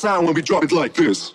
sound when we drop it like this.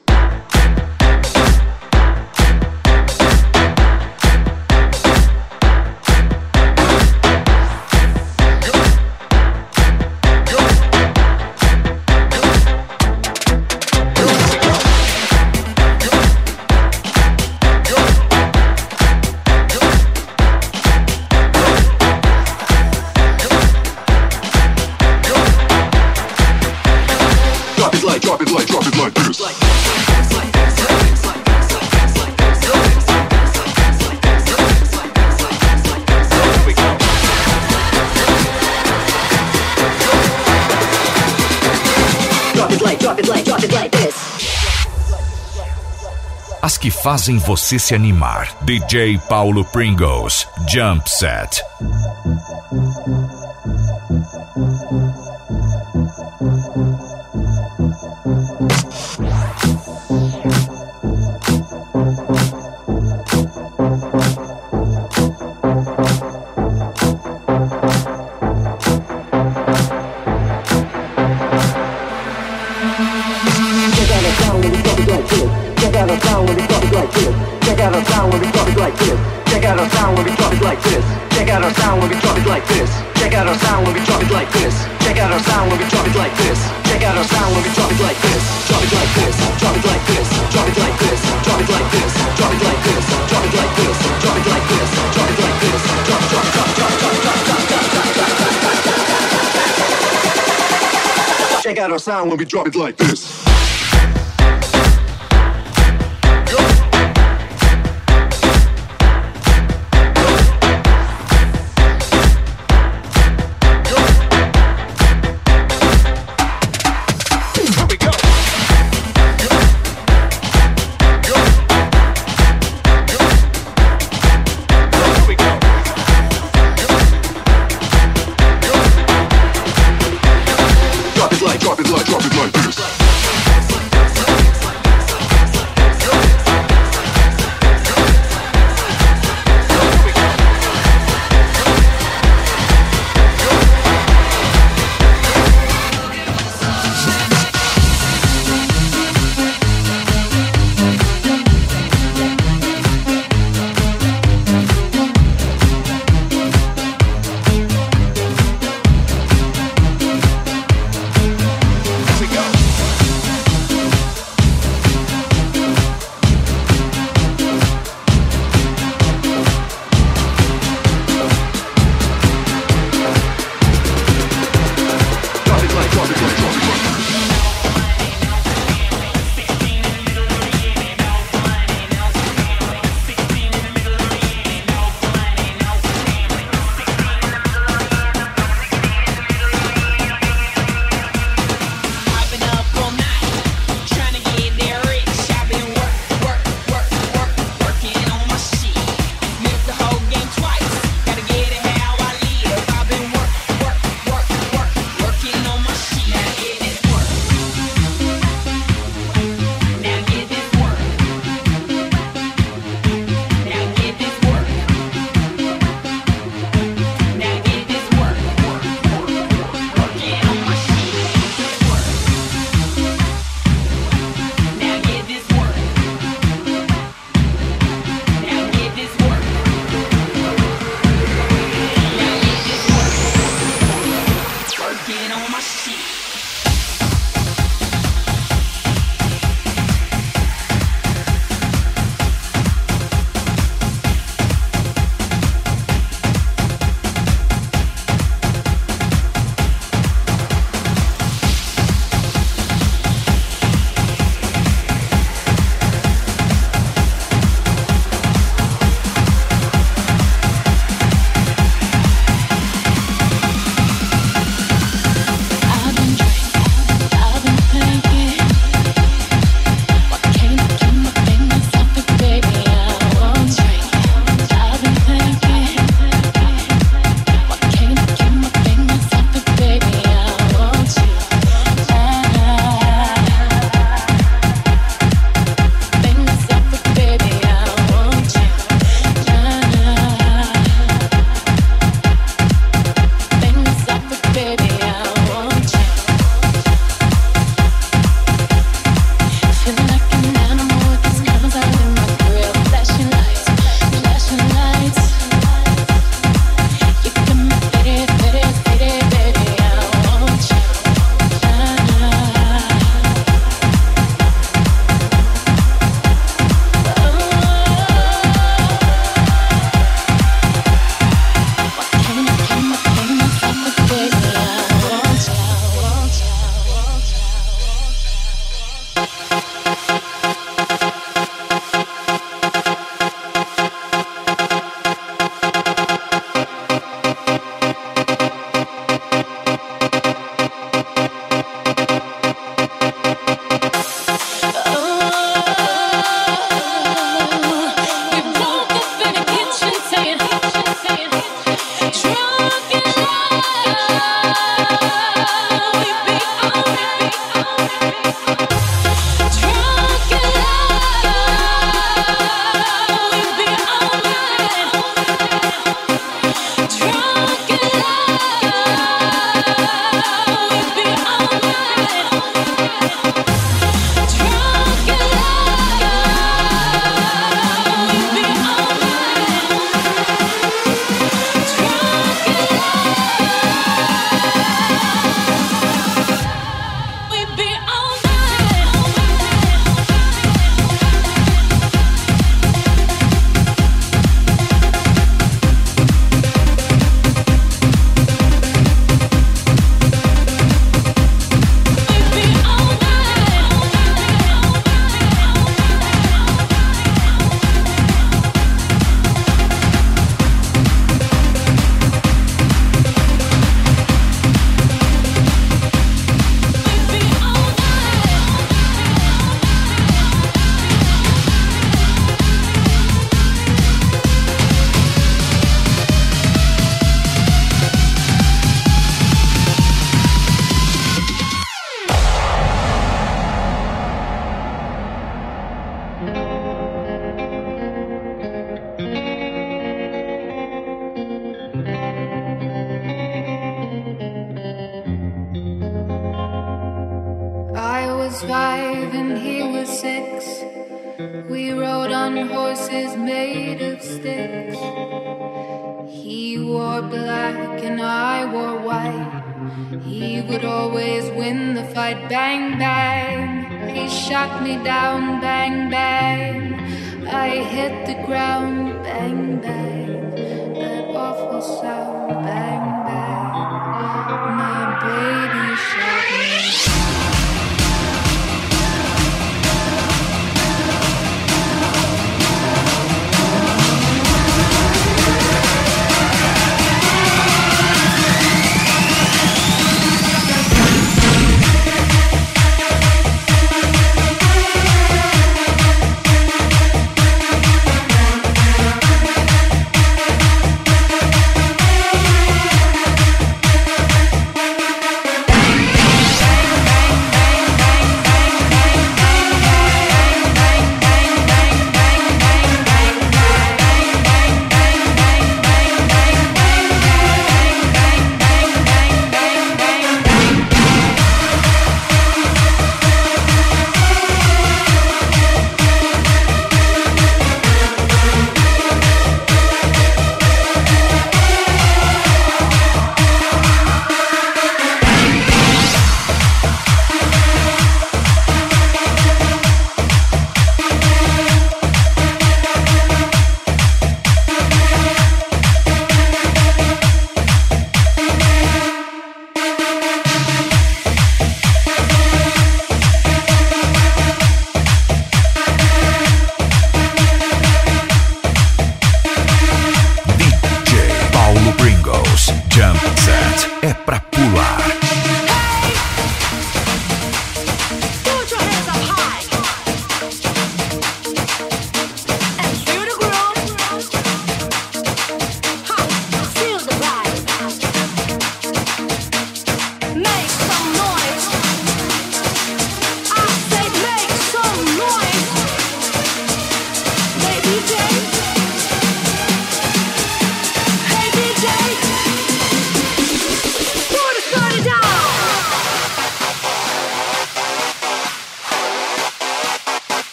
fazem você se animar. DJ Paulo Pringles, Jump Set. Check out our sound when we drop it like this. As que fazem você se animar. DJ Paulo Pringles, Jump Set. sound when we drop it like this.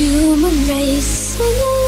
Human race.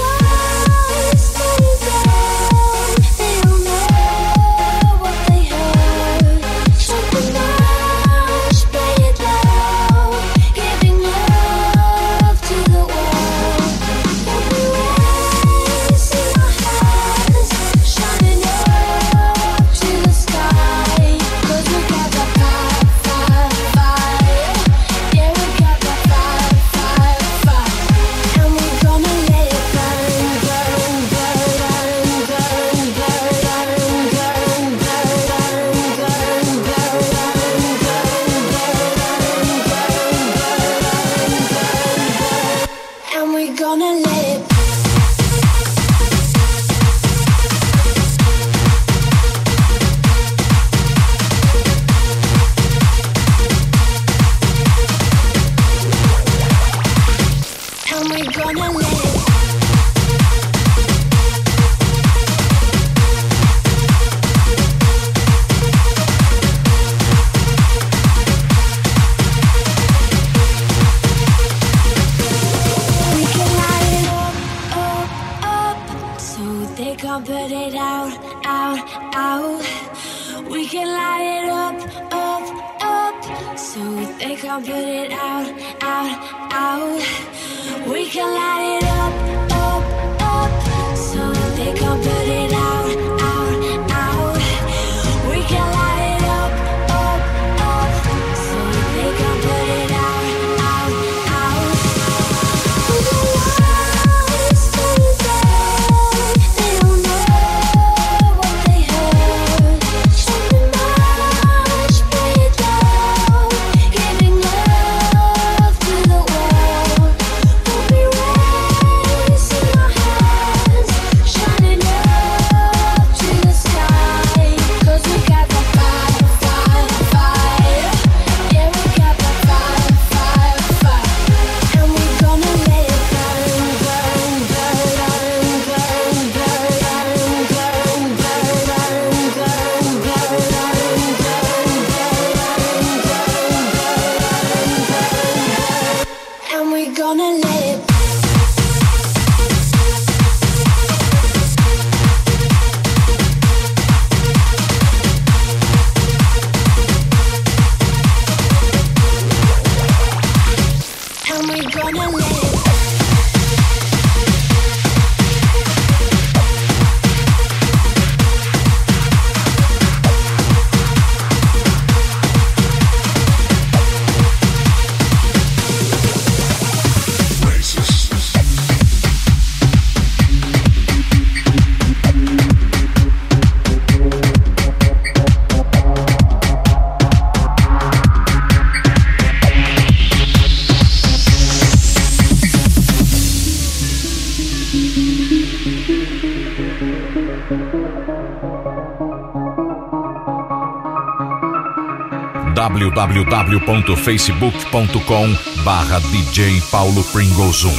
www.facebook.com barra DJ Paulo Pringles 1.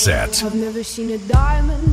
Set. I've never seen a diamond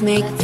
Make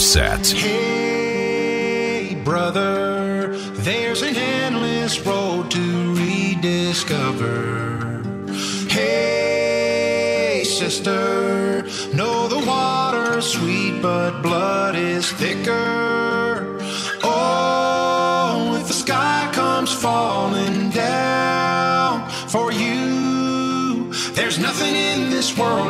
Jump set. Hey, brother, there's an endless road to rediscover. Hey, sister, know the water's sweet, but blood is thicker. Oh, if the sky comes falling down for you, there's nothing in this world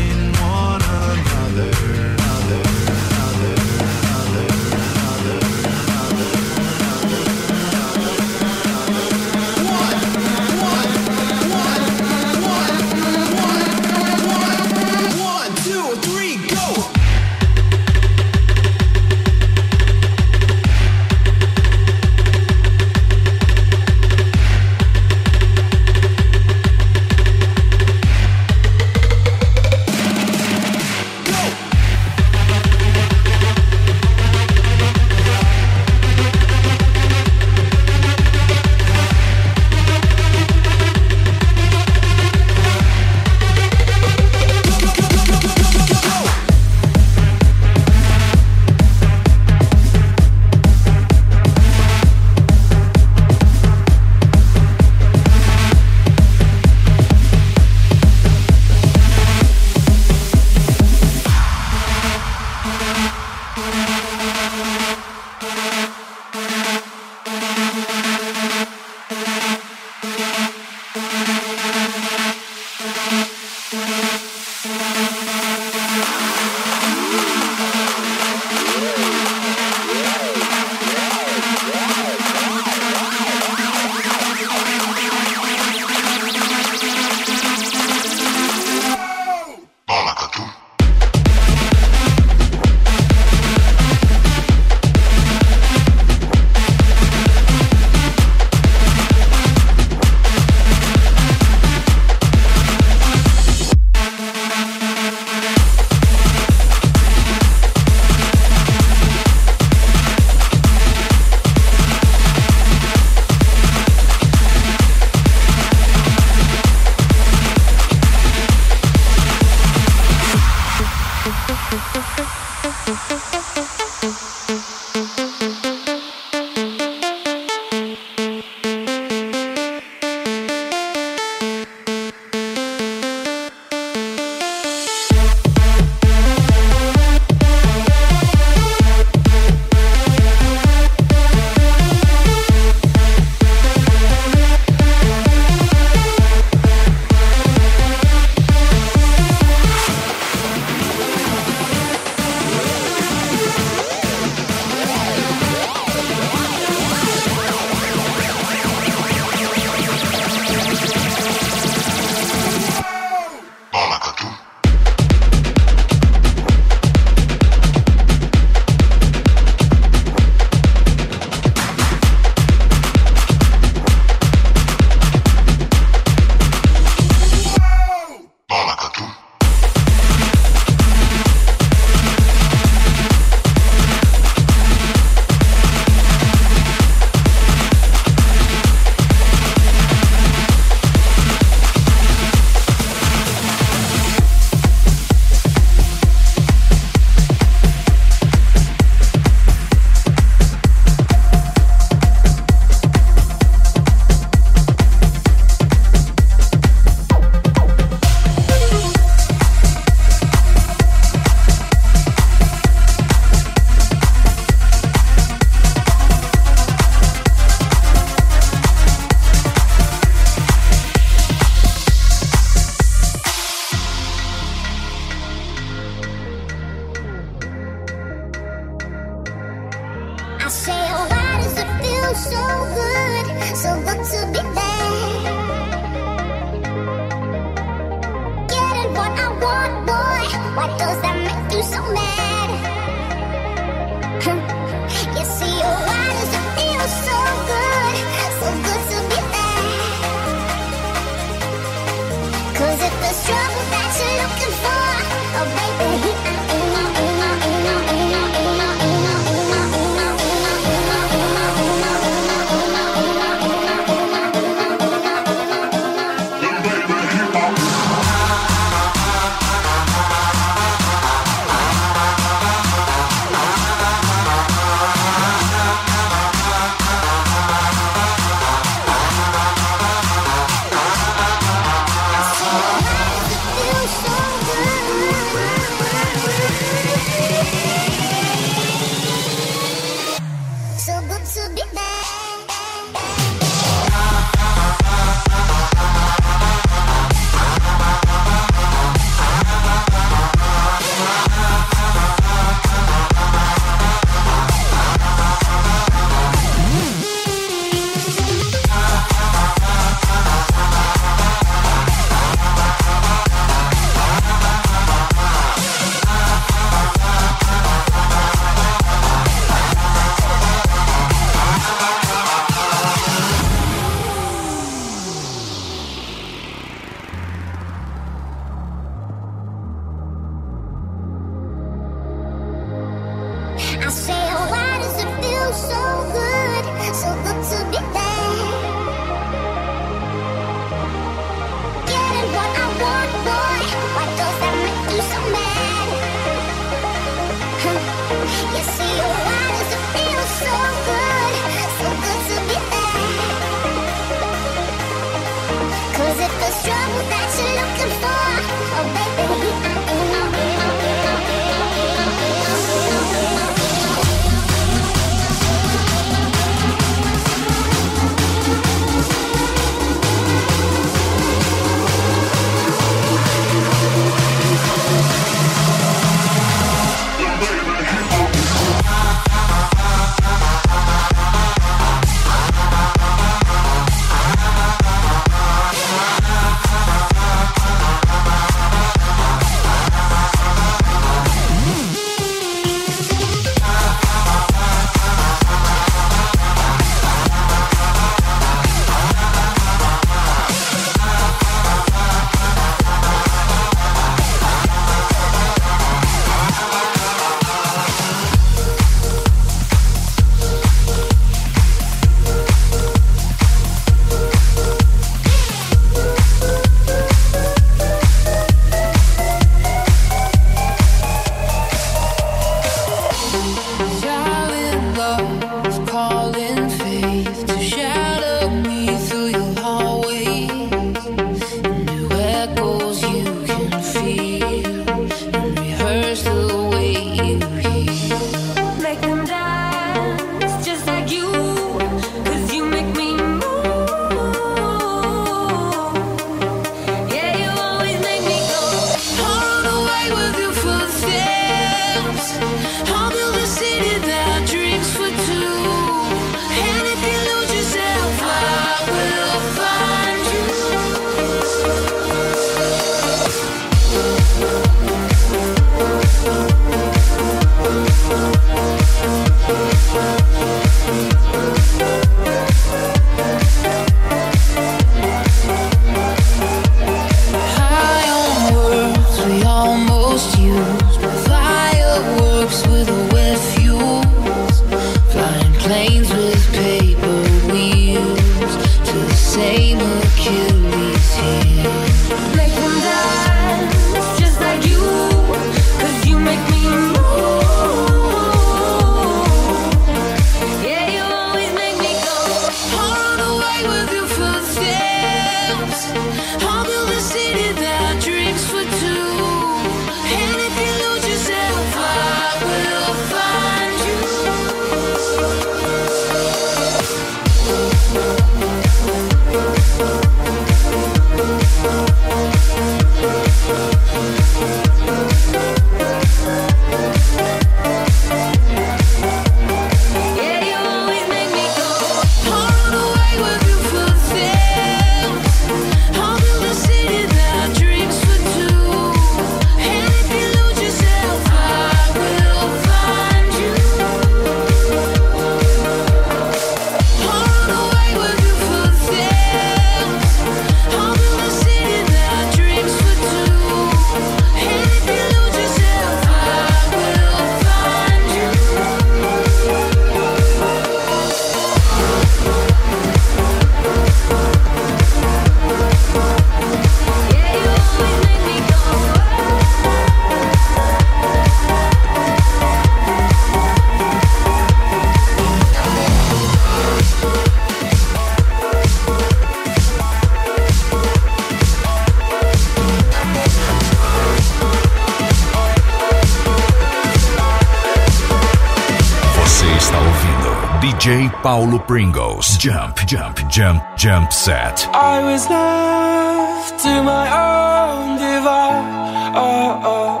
Paulo Pringles. Jump, jump, jump, jump set. I was left to my own devices. Oh, oh,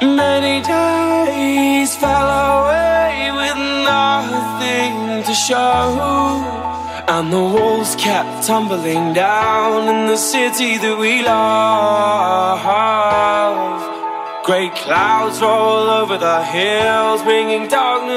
Many days fell away with nothing to show. And the walls kept tumbling down in the city that we love. Great clouds roll over the hills, bringing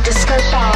disco ball.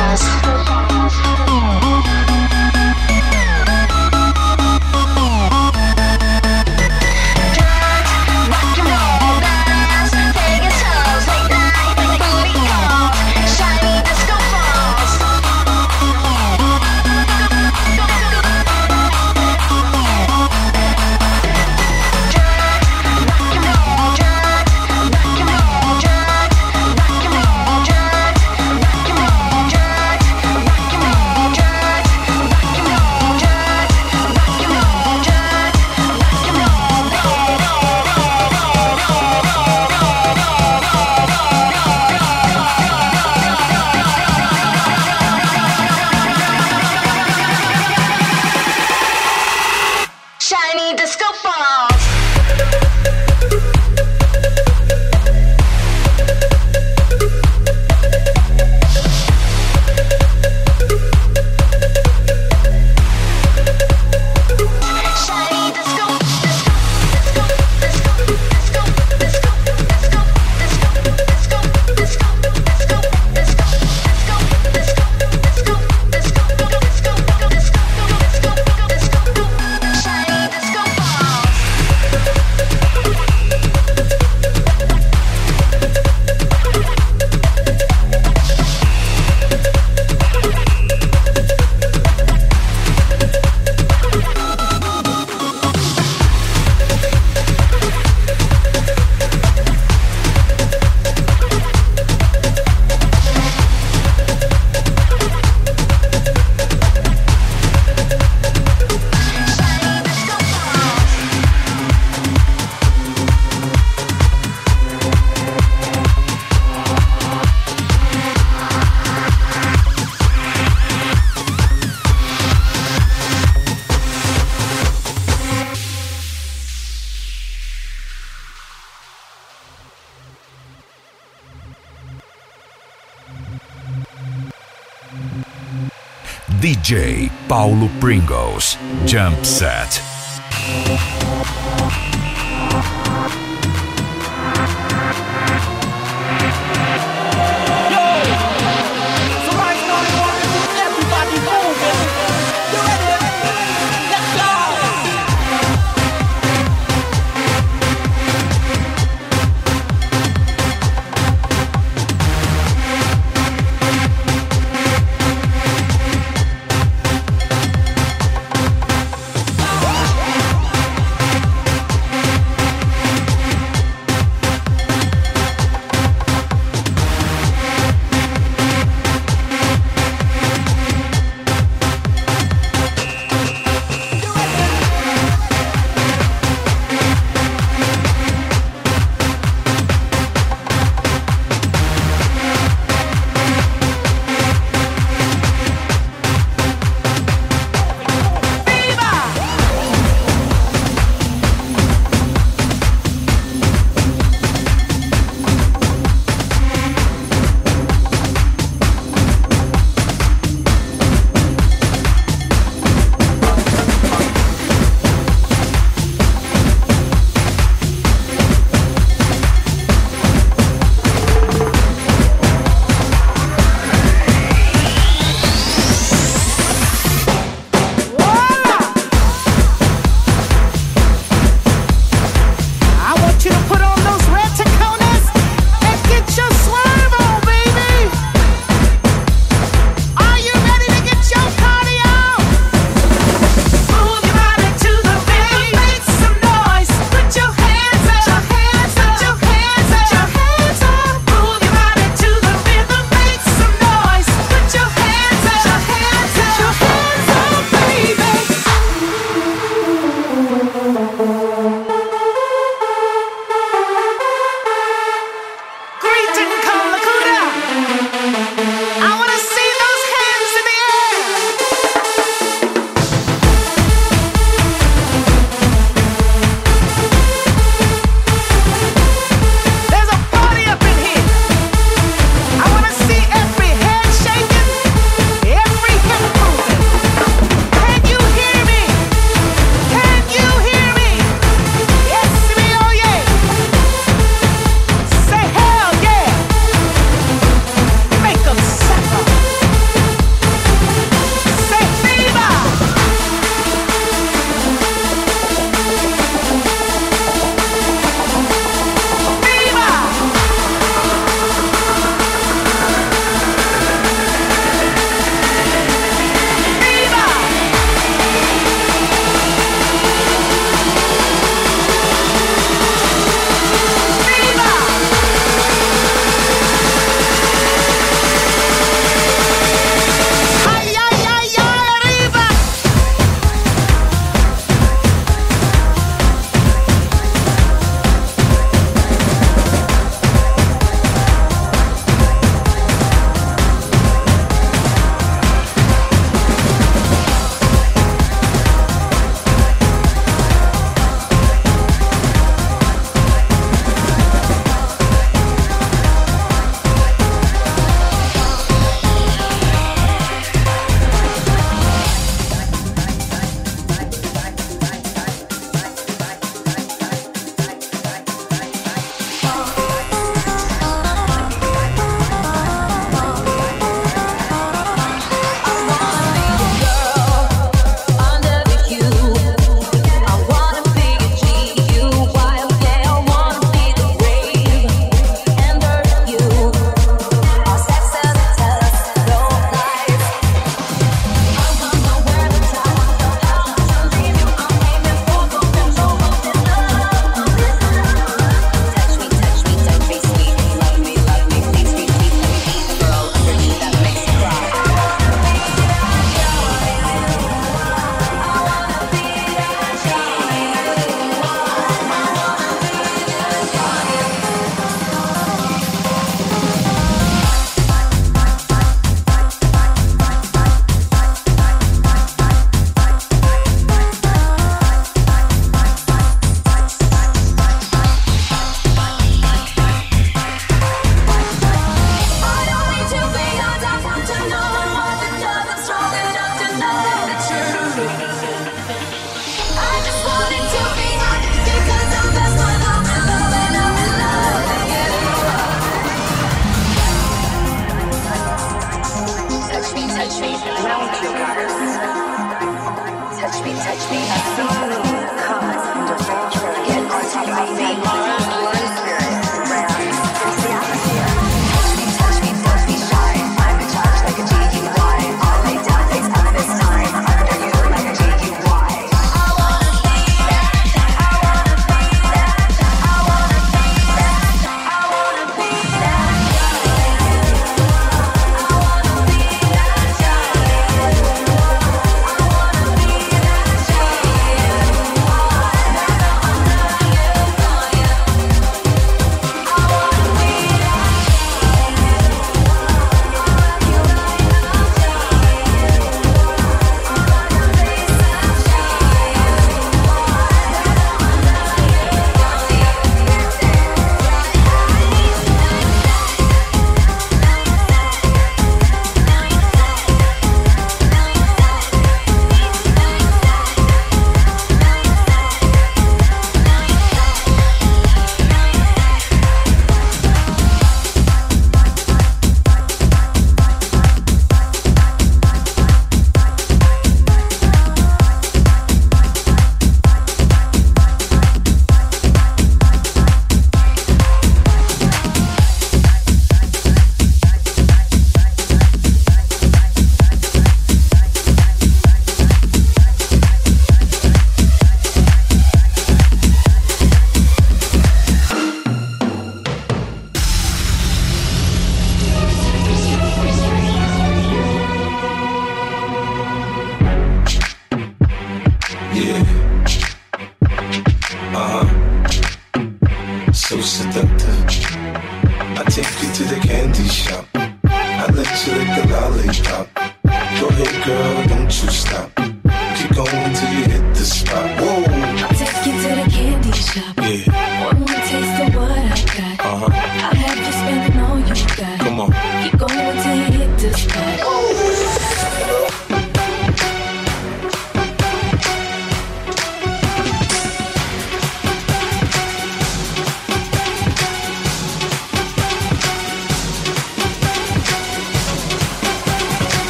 Paulo Pringles. Jump Set.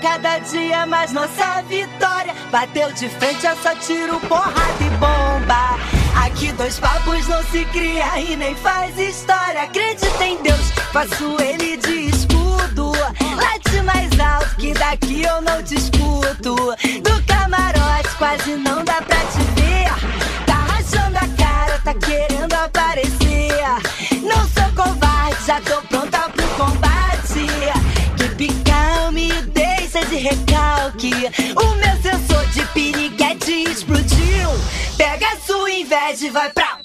cada dia mais nossa vitória. Bateu de frente, é só tiro, porrada e bomba. Aqui dois papos não se cria e nem faz história. Acredita em Deus, faço ele de escudo. Late mais alto que daqui eu não te escuto. Do camarote quase não dá pra te Vai pra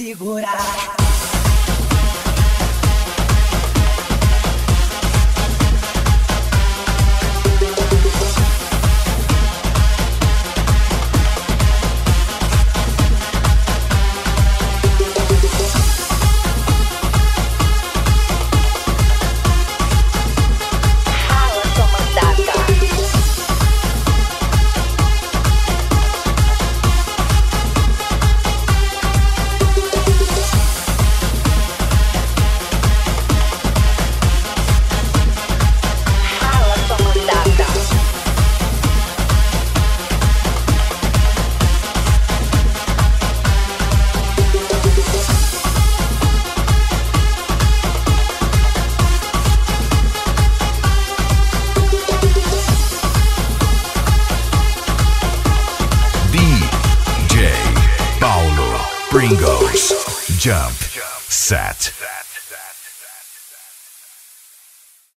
vai